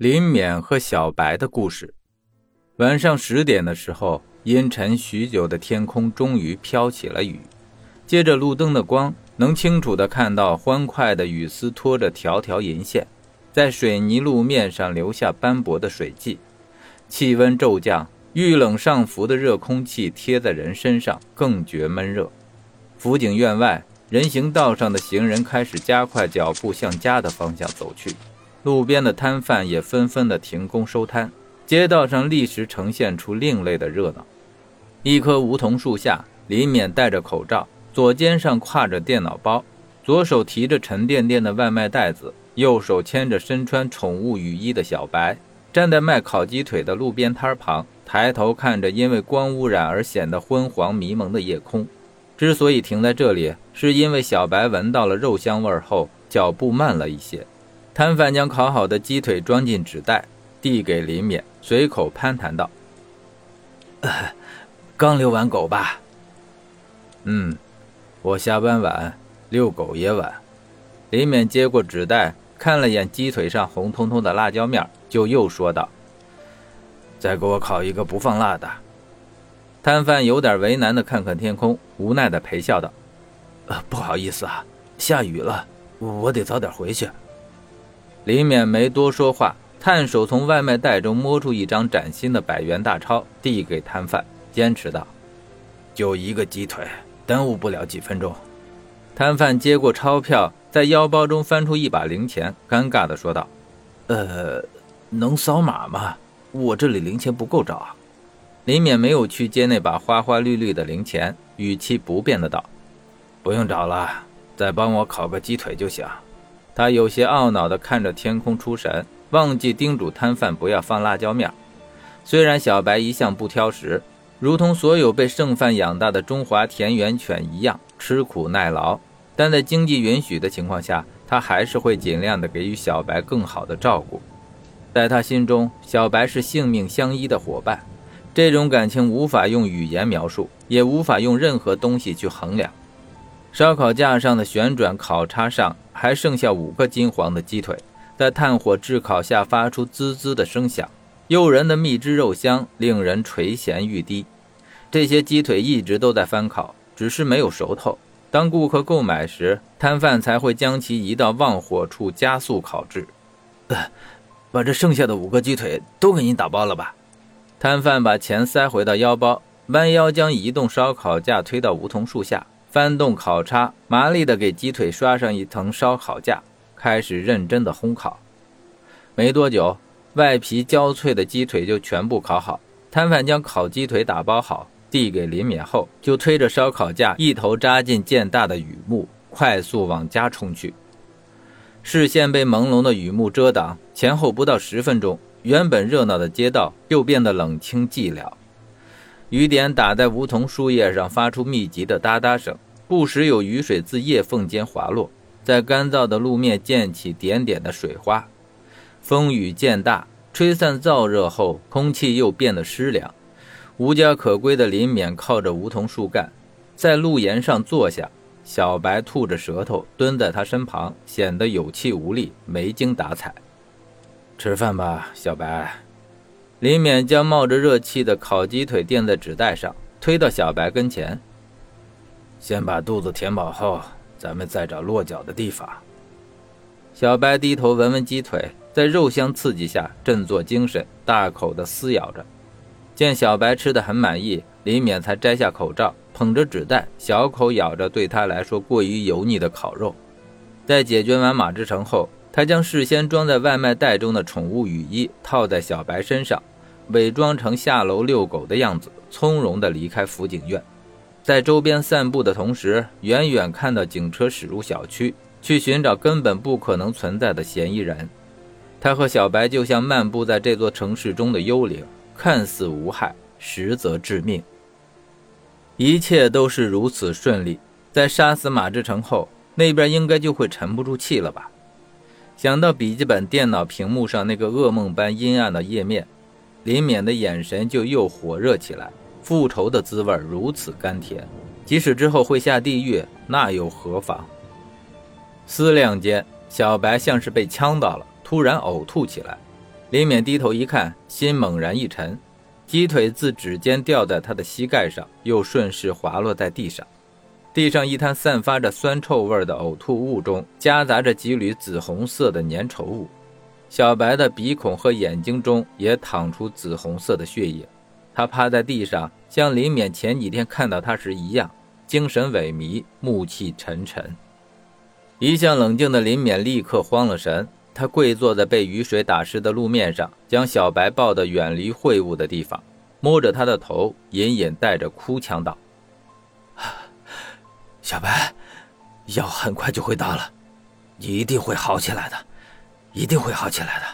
林冕和小白的故事。晚上十点的时候，阴沉许久的天空终于飘起了雨。借着路灯的光，能清楚地看到欢快的雨丝拖着条条银线，在水泥路面上留下斑驳的水迹。气温骤降，遇冷上浮的热空气贴在人身上，更觉闷热。辅警院外，人行道上的行人开始加快脚步向家的方向走去。路边的摊贩也纷纷的停工收摊，街道上立时呈现出另类的热闹。一棵梧桐树下，李勉戴着口罩，左肩上挎着电脑包，左手提着沉甸甸的外卖袋子，右手牵着身穿宠物雨衣的小白，站在卖烤鸡腿的路边摊旁，抬头看着因为光污染而显得昏黄迷蒙的夜空。之所以停在这里，是因为小白闻到了肉香味后，脚步慢了一些。摊贩将烤好的鸡腿装进纸袋，递给林勉，随口攀谈道：“ 刚遛完狗吧？”“嗯，我下班晚，遛狗也晚。”林勉接过纸袋，看了眼鸡腿上红彤彤的辣椒面，就又说道：“再给我烤一个不放辣的。”摊贩有点为难的看看天空，无奈的陪笑道：“呃，不好意思啊，下雨了，我得早点回去。”李勉没多说话，探手从外卖袋中摸出一张崭新的百元大钞，递给摊贩，坚持道：“就一个鸡腿，耽误不了几分钟。”摊贩接过钞票，在腰包中翻出一把零钱，尴尬地说道：“呃，能扫码吗？我这里零钱不够找。”李勉没有去接那把花花绿绿的零钱，语气不变的道：“不用找了，再帮我烤个鸡腿就行。”他有些懊恼地看着天空出神，忘记叮嘱摊贩不要放辣椒面。虽然小白一向不挑食，如同所有被剩饭养大的中华田园犬一样吃苦耐劳，但在经济允许的情况下，他还是会尽量的给予小白更好的照顾。在他心中，小白是性命相依的伙伴，这种感情无法用语言描述，也无法用任何东西去衡量。烧烤架上的旋转烤叉上还剩下五个金黄的鸡腿，在炭火炙烤下发出滋滋的声响，诱人的蜜汁肉香令人垂涎欲滴。这些鸡腿一直都在翻烤，只是没有熟透。当顾客购买时，摊贩才会将其移到旺火处加速烤制。呃，把这剩下的五个鸡腿都给你打包了吧。摊贩把钱塞回到腰包，弯腰将移动烧烤架推到梧桐树下。翻动烤叉，麻利地给鸡腿刷上一层烧烤架，开始认真的烘烤。没多久，外皮焦脆的鸡腿就全部烤好。摊贩将烤鸡腿打包好，递给林冕后，就推着烧烤架一头扎进渐大的雨幕，快速往家冲去。视线被朦胧的雨幕遮挡，前后不到十分钟，原本热闹的街道又变得冷清寂寥。雨点打在梧桐树叶上，发出密集的哒哒声，不时有雨水自叶缝间滑落，在干燥的路面溅起点点的水花。风雨渐大，吹散燥热后，空气又变得湿凉。无家可归的林勉靠着梧桐树干，在路沿上坐下。小白吐着舌头蹲在他身旁，显得有气无力，没精打采。吃饭吧，小白。林勉将冒着热气的烤鸡腿垫在纸袋上，推到小白跟前。先把肚子填饱后，咱们再找落脚的地方。小白低头闻闻鸡腿，在肉香刺激下振作精神，大口的撕咬着。见小白吃的很满意，林勉才摘下口罩，捧着纸袋，小口咬着对他来说过于油腻的烤肉。在解决完马志成后，他将事先装在外卖袋中的宠物雨衣套在小白身上。伪装成下楼遛狗的样子，从容地离开辅警院，在周边散步的同时，远远看到警车驶入小区，去寻找根本不可能存在的嫌疑人。他和小白就像漫步在这座城市中的幽灵，看似无害，实则致命。一切都是如此顺利，在杀死马志成后，那边应该就会沉不住气了吧？想到笔记本电脑屏幕上那个噩梦般阴暗的页面。林勉的眼神就又火热起来，复仇的滋味如此甘甜，即使之后会下地狱，那又何妨？思量间，小白像是被呛到了，突然呕吐起来。林勉低头一看，心猛然一沉，鸡腿自指尖掉在他的膝盖上，又顺势滑落在地上。地上一滩散发着酸臭味的呕吐物中，夹杂着几缕紫红色的粘稠物。小白的鼻孔和眼睛中也淌出紫红色的血液。他趴在地上，像林勉前几天看到他时一样，精神萎靡，暮气沉沉。一向冷静的林勉立刻慌了神。他跪坐在被雨水打湿的路面上，将小白抱得远离秽物的地方，摸着他的头，隐隐带着哭腔道：“小白，药很快就会到了，你一定会好起来的，一定会好起来的。”